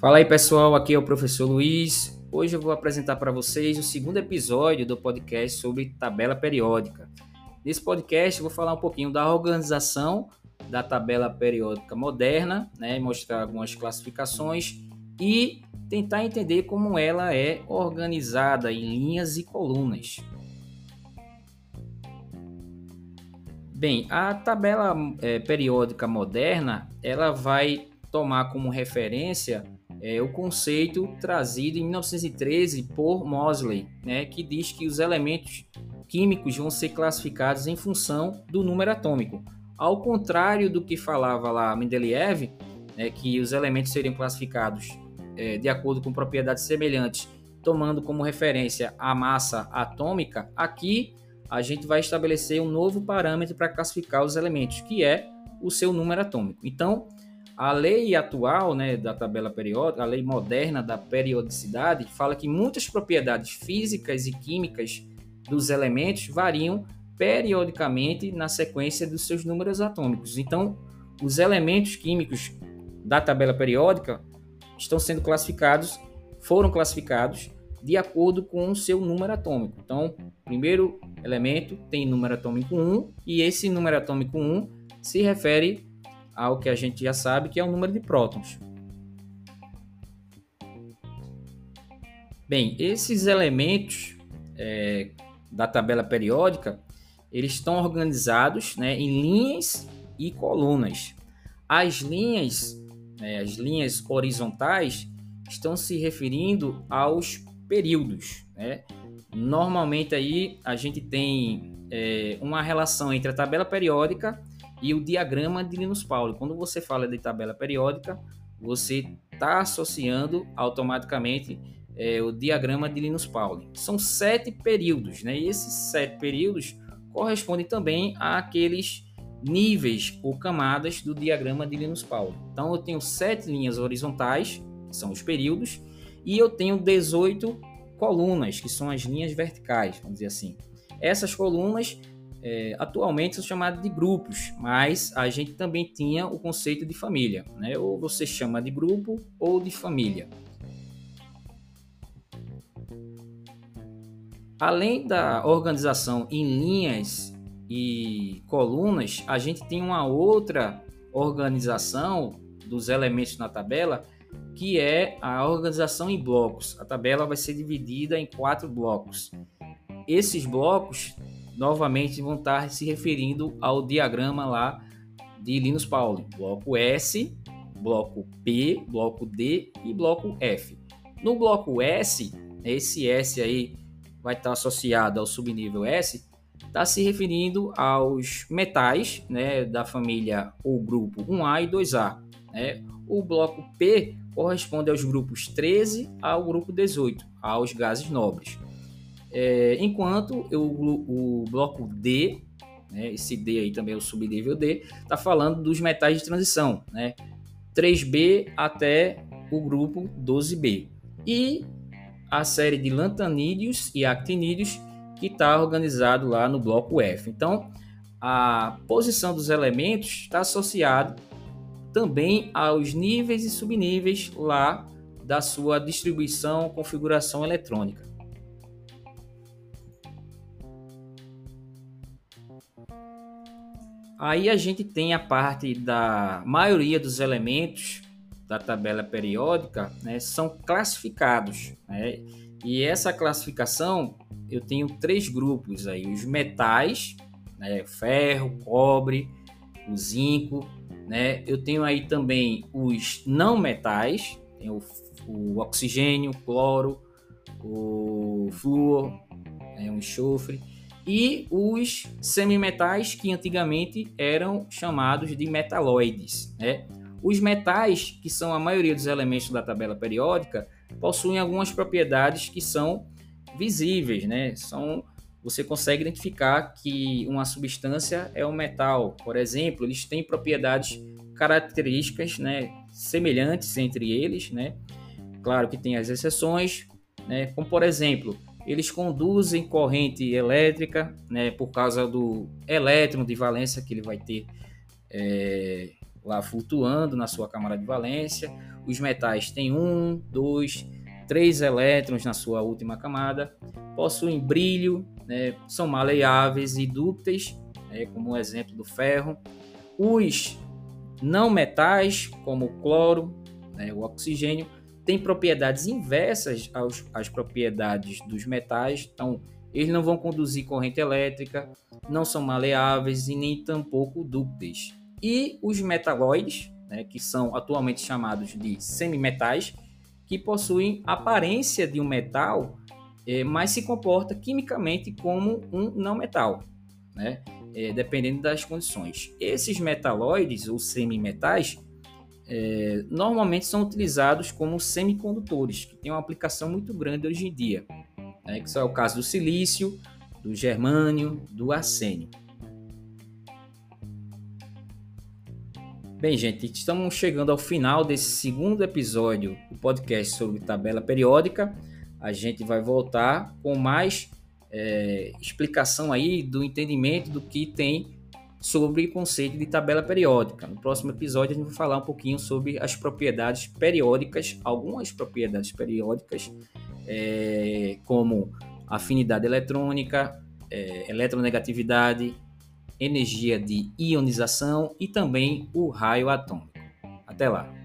Fala aí pessoal, aqui é o professor Luiz. Hoje eu vou apresentar para vocês o segundo episódio do podcast sobre tabela periódica. Nesse podcast eu vou falar um pouquinho da organização da tabela periódica moderna, né, mostrar algumas classificações e tentar entender como ela é organizada em linhas e colunas. Bem, a tabela é, periódica moderna ela vai tomar como referência é, o conceito trazido em 1913 por Mosley, né, que diz que os elementos químicos vão ser classificados em função do número atômico. Ao contrário do que falava lá Mendeleev, né, que os elementos seriam classificados é, de acordo com propriedades semelhantes, tomando como referência a massa atômica, aqui a gente vai estabelecer um novo parâmetro para classificar os elementos, que é o seu número atômico. Então, a lei atual né, da tabela periódica, a lei moderna da periodicidade, fala que muitas propriedades físicas e químicas dos elementos variam periodicamente na sequência dos seus números atômicos. Então, os elementos químicos da tabela periódica estão sendo classificados, foram classificados de acordo com o seu número atômico. Então, primeiro elemento tem número atômico 1 e esse número atômico 1 se refere ao que a gente já sabe que é o número de prótons. Bem, esses elementos é, da tabela periódica eles estão organizados né, em linhas e colunas. As linhas, né, as linhas horizontais, estão se referindo aos períodos. Né? Normalmente aí a gente tem é, uma relação entre a tabela periódica e o diagrama de Linus Pauling. Quando você fala de tabela periódica, você está associando automaticamente é, o diagrama de Linus Pauling. São sete períodos, né? E esses sete períodos correspondem também àqueles níveis ou camadas do diagrama de Linus Pauling. Então eu tenho sete linhas horizontais, que são os períodos, e eu tenho 18 colunas, que são as linhas verticais, vamos dizer assim. Essas colunas é, atualmente são chamados de grupos, mas a gente também tinha o conceito de família, né? Ou você chama de grupo ou de família. Além da organização em linhas e colunas, a gente tem uma outra organização dos elementos na tabela, que é a organização em blocos. A tabela vai ser dividida em quatro blocos. Esses blocos novamente vão estar se referindo ao diagrama lá de Linus Pauling, bloco S, bloco P, bloco D e bloco F. No bloco S, esse S aí vai estar associado ao subnível S, está se referindo aos metais né, da família ou grupo 1A e 2A. Né? O bloco P corresponde aos grupos 13 ao grupo 18, aos gases nobres. É, enquanto eu, o, o bloco D, né, esse D aí também é o subnível D, está falando dos metais de transição, né, 3B até o grupo 12B. E a série de lantanídeos e actinídeos que está organizado lá no bloco F. Então, a posição dos elementos está associada também aos níveis e subníveis lá da sua distribuição, configuração eletrônica. Aí a gente tem a parte da maioria dos elementos da tabela periódica né, são classificados. Né? E essa classificação eu tenho três grupos aí: os metais, né, ferro, cobre, o zinco. Né? Eu tenho aí também os não metais, o, o oxigênio, o cloro, o flúor, né, o enxofre e os semimetais que antigamente eram chamados de metaloides. Né? Os metais, que são a maioria dos elementos da tabela periódica, possuem algumas propriedades que são visíveis, né? São você consegue identificar que uma substância é um metal. Por exemplo, eles têm propriedades características, né, semelhantes entre eles, né? Claro que tem as exceções, né? Como por exemplo, eles conduzem corrente elétrica, né, por causa do elétron de valência que ele vai ter é, lá flutuando na sua camada de valência. Os metais têm um, dois, três elétrons na sua última camada, possuem brilho, né, são maleáveis e dúcteis, né, como o exemplo do ferro. Os não metais, como o cloro, né, o oxigênio, têm propriedades inversas aos, às propriedades dos metais, então eles não vão conduzir corrente elétrica, não são maleáveis e nem tampouco dúcteis. E os metalóides, né, que são atualmente chamados de semimetais, que possuem aparência de um metal, é, mas se comporta quimicamente como um não metal, né? É, dependendo das condições. Esses metalóides ou semimetais é, normalmente são utilizados como semicondutores, que tem uma aplicação muito grande hoje em dia, né? que é o caso do silício, do germânio, do arsênio. Bem, gente, estamos chegando ao final desse segundo episódio do podcast sobre tabela periódica. A gente vai voltar com mais é, explicação aí do entendimento do que tem sobre o conceito de tabela periódica. No próximo episódio a gente vai falar um pouquinho sobre as propriedades periódicas, algumas propriedades periódicas, é, como afinidade eletrônica, é, eletronegatividade, energia de ionização e também o raio atômico. Até lá!